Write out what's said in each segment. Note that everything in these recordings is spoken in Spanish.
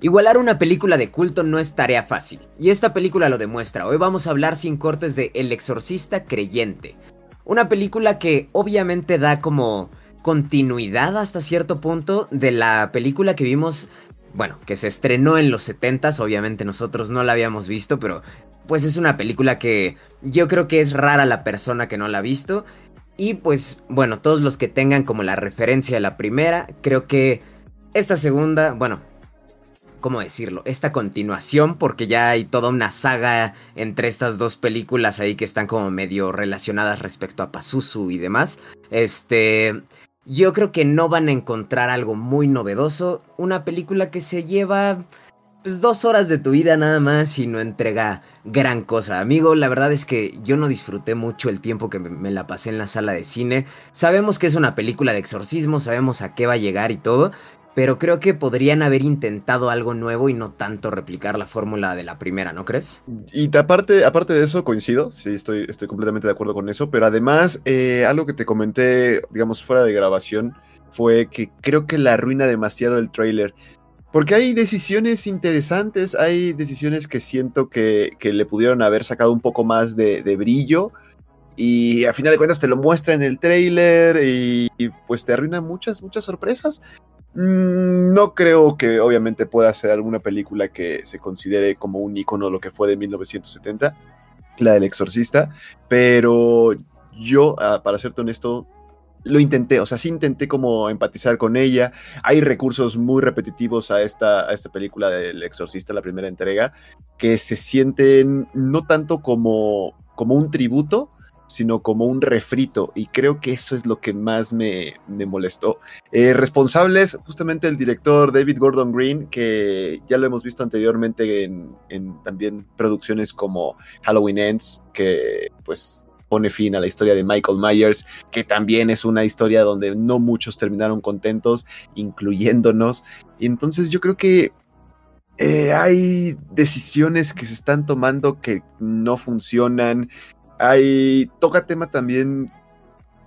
Igualar una película de culto no es tarea fácil, y esta película lo demuestra. Hoy vamos a hablar sin cortes de El exorcista creyente. Una película que obviamente da como continuidad hasta cierto punto de la película que vimos, bueno, que se estrenó en los 70s, obviamente nosotros no la habíamos visto, pero pues es una película que yo creo que es rara la persona que no la ha visto. Y pues bueno, todos los que tengan como la referencia de la primera, creo que esta segunda, bueno, ¿cómo decirlo? Esta continuación, porque ya hay toda una saga entre estas dos películas ahí que están como medio relacionadas respecto a Pazuzu y demás. Este, yo creo que no van a encontrar algo muy novedoso, una película que se lleva pues dos horas de tu vida nada más y no entrega gran cosa. Amigo, la verdad es que yo no disfruté mucho el tiempo que me la pasé en la sala de cine. Sabemos que es una película de exorcismo, sabemos a qué va a llegar y todo, pero creo que podrían haber intentado algo nuevo y no tanto replicar la fórmula de la primera, ¿no crees? Y aparte, aparte de eso, coincido, sí, estoy, estoy completamente de acuerdo con eso, pero además, eh, algo que te comenté, digamos, fuera de grabación, fue que creo que la arruina demasiado el trailer. Porque hay decisiones interesantes, hay decisiones que siento que, le pudieron haber sacado un poco más de, brillo. Y a final de cuentas te lo muestra en el trailer y, y pues te arruina muchas, muchas sorpresas. Mm, no creo que obviamente pueda ser alguna película que se considere como un icono lo que fue de 1970, la del exorcista, pero yo, ah, para serte honesto, lo intenté, o sea, sí intenté como empatizar con ella. Hay recursos muy repetitivos a esta, a esta película del exorcista, la primera entrega, que se sienten no tanto como, como un tributo, sino como un refrito, y creo que eso es lo que más me, molestó. Eh, responsables, justamente el director David Gordon Green, que ya lo hemos visto anteriormente en, también producciones como Halloween Ends, que pues pone fin a la historia de Michael Myers, que también es una historia donde no muchos terminaron contentos, incluyéndonos. Y entonces yo creo que eh, hay decisiones que se están tomando que no funcionan, hay, toca tema también,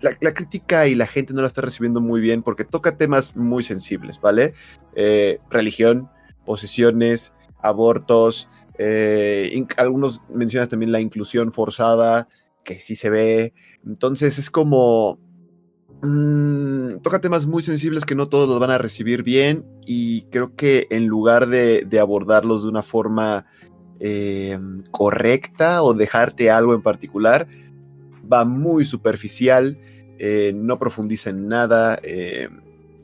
la, crítica y la gente no la está recibiendo muy bien porque toca temas muy sensibles, ¿vale? Eh, religión, posesiones, abortos, eh, algunos mencionan también la inclusión forzada, que sí se ve. Entonces es como... Mm, toca temas muy sensibles que no todos los van a recibir bien y creo que en lugar de abordarlos de una forma Em, correcta o dejarte algo en particular, va muy superficial, eh, no profundiza en nada. Eh,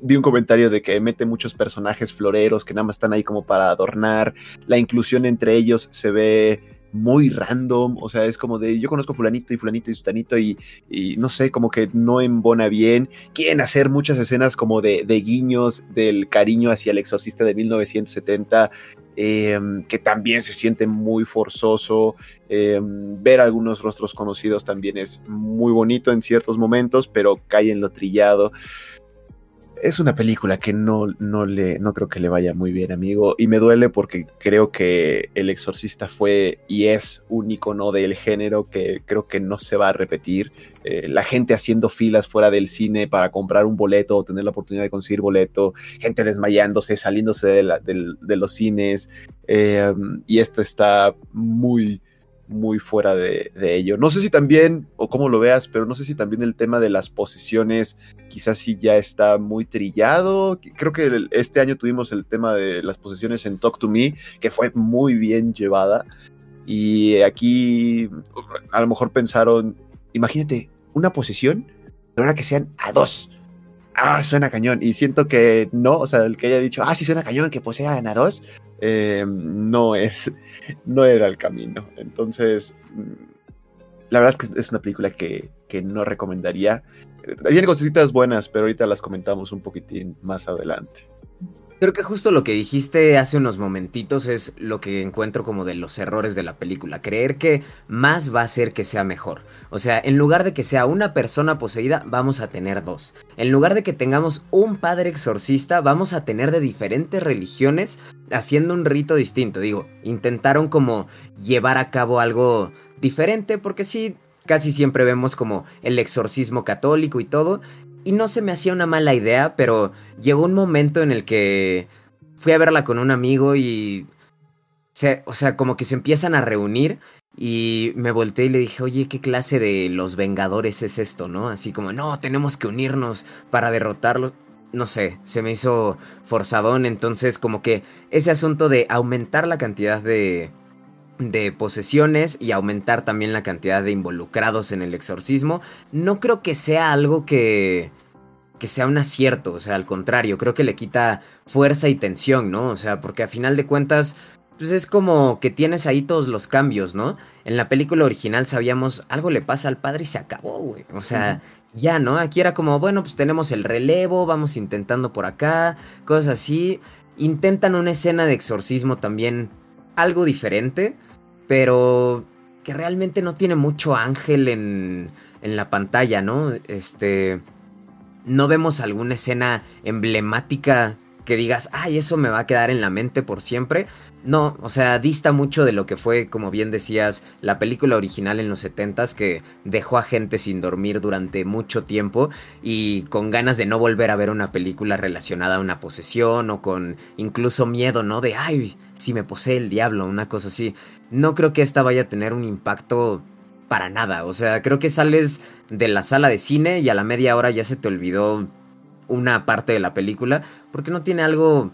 vi un comentario de que mete muchos personajes floreros que nada más están ahí como para adornar. La inclusión entre ellos se ve muy random, o sea, es como de yo conozco fulanito y fulanito y sutanito y, y no sé, como que no embona bien. Quieren hacer muchas escenas como de, de guiños del cariño hacia el exorcista de 1970 Em, que también se siente muy forzoso. Em, ver algunos rostros conocidos también es muy bonito en ciertos momentos, pero cae en lo trillado es una película que no, no, le, no creo que le vaya muy bien, amigo. Y me duele porque creo que El Exorcista fue y es un icono del género que creo que no se va a repetir. Eh, la gente haciendo filas fuera del cine para comprar un boleto o tener la oportunidad de conseguir boleto, gente desmayándose, saliéndose de, los cines. Eh, y esto está muy muy fuera de, ello. No sé si también, o cómo lo veas, pero no sé si también el tema de las posiciones quizás sí ya está muy trillado. Creo que este año tuvimos el tema de las posiciones en Talk to Me, que fue muy bien llevada. Y aquí a lo mejor pensaron, imagínate, una posición, pero ahora que sean a dos. Ah, suena cañón. Y siento que no, o sea, el que haya dicho, ah, sí suena cañón, que posean a dos, eh, no es, no era el camino. Entonces, mm, la verdad es que es una película que, que no recomendaría. Tiene cositas buenas, pero ahorita las comentamos un poquitín más adelante. Creo que justo lo que dijiste hace unos momentitos es lo que encuentro como de los errores de la película. Creer que más va a hacer que sea mejor. O sea, en lugar de que sea una persona poseída, vamos a tener dos. En lugar de que tengamos un padre exorcista, vamos a tener de diferentes religiones haciendo un rito distinto. Digo, intentaron como llevar a cabo algo diferente porque sí, casi siempre vemos como el exorcismo católico y todo y no se me hacía una mala idea, pero llegó un momento en el que fui a verla con un amigo y... o sea, como que se empiezan a reunir y me volteé y le dije, oye, ¿qué clase de los Vengadores es esto, no? Así como, no, tenemos que unirnos para derrotarlos. No sé, se me hizo forzadón, entonces como que ese asunto de aumentar la cantidad de, de posesiones y aumentar también la cantidad de involucrados en el exorcismo, no creo que sea algo que, que sea un acierto, o sea, al contrario, creo que le quita fuerza y tensión, ¿no? O sea, porque a final de cuentas, pues es como que tienes ahí todos los cambios, ¿no? En la película original sabíamos, algo le pasa al padre y se acabó, güey. O sea, ya, ¿no? Aquí era como, bueno, pues tenemos el relevo, vamos intentando por acá, cosas así. Intentan una escena de exorcismo también algo diferente, pero que realmente no tiene mucho ángel en, en la pantalla, ¿no? Este... No vemos alguna escena emblemática que digas, ay, eso me va a quedar en la mente por siempre. No, o sea, dista mucho de lo que fue, como bien decías, la película original en los 70s que dejó a gente sin dormir durante mucho tiempo y con ganas de no volver a ver una película relacionada a una posesión o con incluso miedo, ¿no? De, ay, si me posee el diablo, una cosa así. No creo que esta vaya a tener un impacto para nada, o sea, creo que sales de la sala de cine y a la media hora ya se te olvidó una parte de la película porque no tiene algo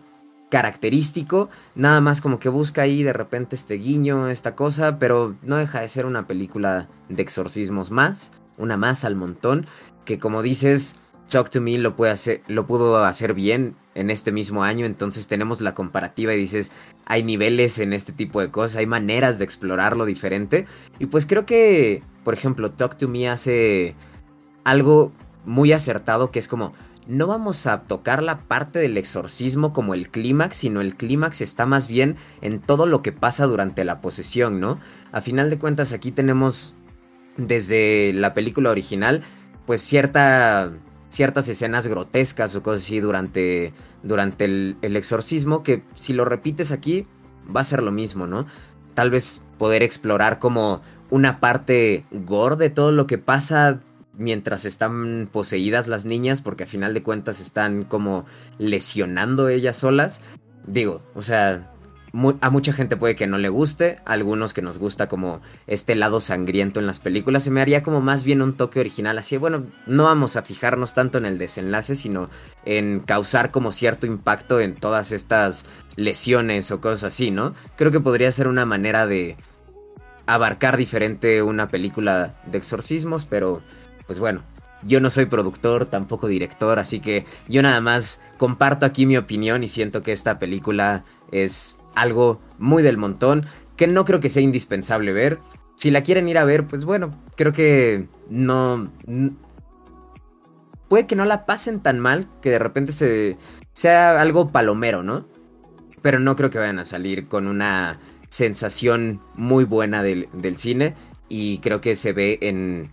característico, nada más como que busca ahí de repente este guiño, esta cosa, pero no deja de ser una película de exorcismos más, una más al montón, que como dices, Talk to Me lo, puede hacer, lo pudo hacer bien en este mismo año, entonces tenemos la comparativa y dices, hay niveles en este tipo de cosas, hay maneras de explorarlo diferente, y pues creo que, por ejemplo, Talk to Me hace algo muy acertado que es como, no vamos a tocar la parte del exorcismo como el clímax, sino el clímax está más bien en todo lo que pasa durante la posesión, ¿no? A final de cuentas aquí tenemos desde la película original, pues cierta, ciertas escenas grotescas o cosas así durante, durante el, el exorcismo, que si lo repites aquí va a ser lo mismo, ¿no? Tal vez poder explorar como una parte gore de todo lo que pasa mientras están poseídas las niñas, porque a final de cuentas están como lesionando ellas solas. Digo, o sea, a mucha gente puede que no le guste, a algunos que nos gusta como este lado sangriento en las películas, se me haría como más bien un toque original, así, bueno, no vamos a fijarnos tanto en el desenlace, sino en causar como cierto impacto en todas estas lesiones o cosas así, ¿no? Creo que podría ser una manera de abarcar diferente una película de exorcismos, pero pues bueno, yo no soy productor, tampoco director, así que yo nada más comparto aquí mi opinión y siento que esta película es algo muy del montón, que no creo que sea indispensable ver. Si la quieren ir a ver, pues bueno, creo que no... Puede que no la pasen tan mal, que de repente se, sea algo palomero, ¿no? Pero no creo que vayan a salir con una sensación muy buena del, del cine y creo que se ve en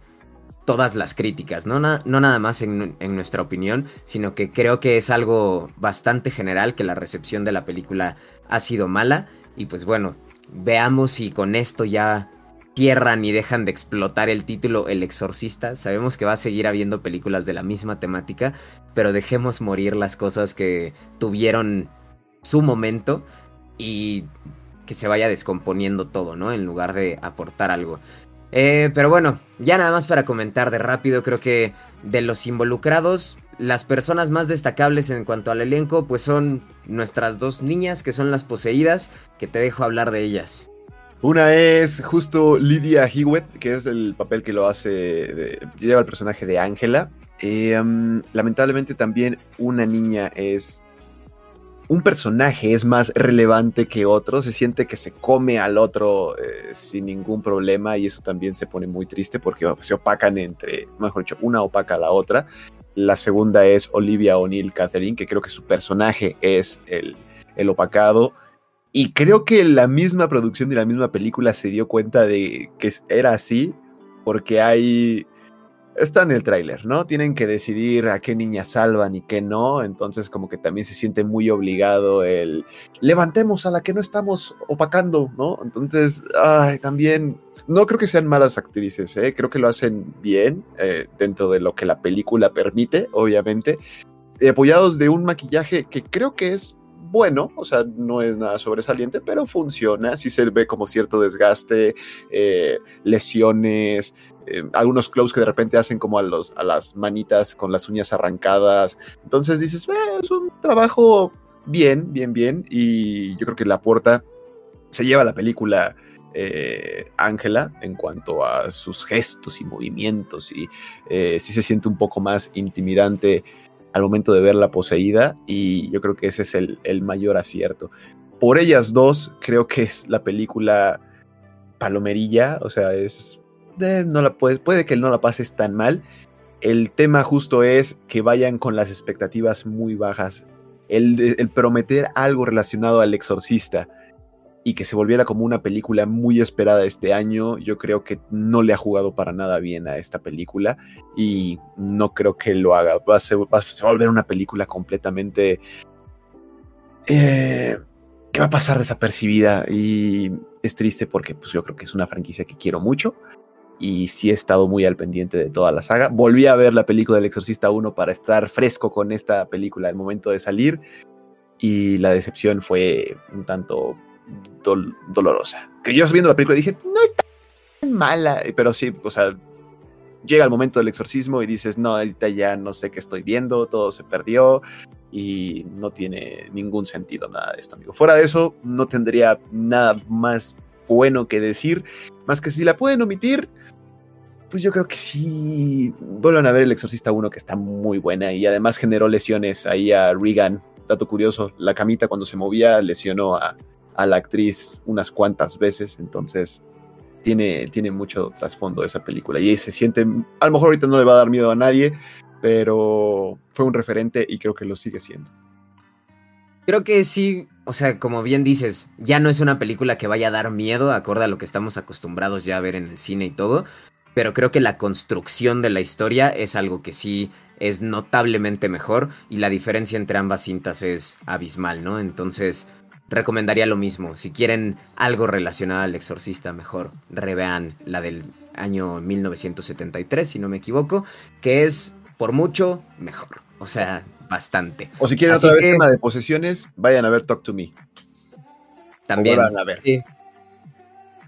todas las críticas, no, no nada más en, nuestra opinión, sino que creo que es algo bastante general que la recepción de la película ha sido mala y pues bueno, veamos si con esto ya cierran y dejan de explotar el título El Exorcista. Sabemos que va a seguir habiendo películas de la misma temática, pero dejemos morir las cosas que tuvieron su momento y que se vaya descomponiendo todo, ¿no? En lugar de aportar algo. Eh, pero bueno, ya nada más para comentar de rápido, creo que de los involucrados, las personas más destacables en cuanto al elenco, pues son nuestras dos niñas, que son las poseídas, que te dejo hablar de ellas. Una es justo Lydia Hewitt, que es el papel que lo hace, lleva el personaje de Ángela. Eh, lamentablemente también una niña es un personaje es más relevante que otro, se siente que se come al otro eh, sin ningún problema y eso también se pone muy triste porque se opacan entre, mejor dicho, una opaca a la otra. La segunda es Olivia O'Neill Catherine, que creo que su personaje es el, el opacado. Y creo que la misma producción de la misma película se dio cuenta de que era así, porque hay está en el tráiler, ¿no? Tienen que decidir a qué niña salvan y qué no, entonces como que también se siente muy obligado el levantemos a la que no estamos opacando, ¿no? Entonces, ay, también no creo que sean malas actrices, ¿eh? creo que lo hacen bien eh, dentro de lo que la película permite, obviamente, apoyados de un maquillaje que creo que es bueno, o sea, no es nada sobresaliente, pero funciona, sí se ve como cierto desgaste, eh, lesiones, eh, algunos close que de repente hacen como a, los, a las manitas con las uñas arrancadas, entonces dices, es un trabajo bien, bien, bien, y yo creo que la puerta se lleva la película eh, Ángela en cuanto a sus gestos y movimientos y eh, sí se siente un poco más intimidante al momento de verla poseída y yo creo que ese es el, mayor acierto. Por ellas dos creo que es la película palomerilla, o sea, es... Eh, no la puede, puede que no la pases tan mal. El tema justo es que vayan con las expectativas muy bajas. El, el prometer algo relacionado al exorcista y que se volviera como una película muy esperada este año, yo creo que no le ha jugado para nada bien a esta película y no creo que lo haga. Va a, ser, va a volver una película completamente... Eh, que va a pasar desapercibida y es triste porque pues, yo creo que es una franquicia que quiero mucho y sí he estado muy al pendiente de toda la saga. Volví a ver la película del Exorcista 1 para estar fresco con esta película al momento de salir y la decepción fue un tanto dolorosa. Que yo viendo la película dije, no está mala, pero sí, o sea, llega el momento del exorcismo y dices, no, ahorita ya no sé qué estoy viendo, todo se perdió y no tiene ningún sentido nada de esto, amigo. Fuera de eso, no tendría nada más bueno que decir, más que si la pueden omitir, pues yo creo que sí. Vuelvan a ver El Exorcista 1, que está muy buena y además generó lesiones ahí a Regan. Dato curioso, la camita cuando se movía lesionó a, a la actriz unas cuantas veces, entonces tiene, tiene mucho trasfondo esa película y se siente, a lo mejor ahorita no le va a dar miedo a nadie, pero fue un referente y creo que lo sigue siendo. Creo que sí, o sea, como bien dices, ya no es una película que vaya a dar miedo, acorde a lo que estamos acostumbrados ya a ver en el cine y todo, pero creo que la construcción de la historia es algo que sí es notablemente mejor y la diferencia entre ambas cintas es abismal, ¿no? Entonces, recomendaría lo mismo. Si quieren algo relacionado al exorcista, mejor revean la del año 1973, si no me equivoco, que es por mucho mejor. O sea, bastante. O si quieren otra vez tema de posesiones, vayan a ver Talk to Me. También. a ver. Sí.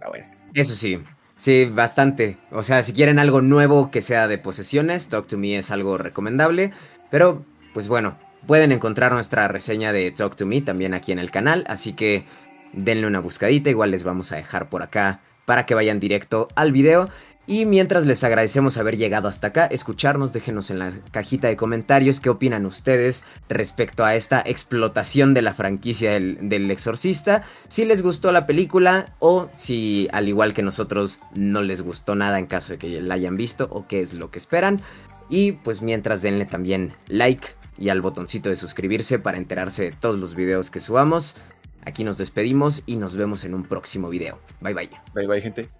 Ah, Eso sí. Sí, bastante. O sea, si quieren algo nuevo que sea de posesiones, Talk to Me es algo recomendable. Pero, pues bueno, Pueden encontrar nuestra reseña de Talk to Me también aquí en el canal, así que denle una buscadita, igual les vamos a dejar por acá para que vayan directo al video. Y mientras les agradecemos haber llegado hasta acá, escucharnos, déjenos en la cajita de comentarios qué opinan ustedes respecto a esta explotación de la franquicia del, exorcista, si les gustó la película o si al igual que nosotros no les gustó nada en caso de que la hayan visto o qué es lo que esperan. Y pues mientras denle también like, y al botoncito de suscribirse para enterarse de todos los videos que subamos. Aquí nos despedimos y nos vemos en un próximo video. Bye bye. Bye bye gente.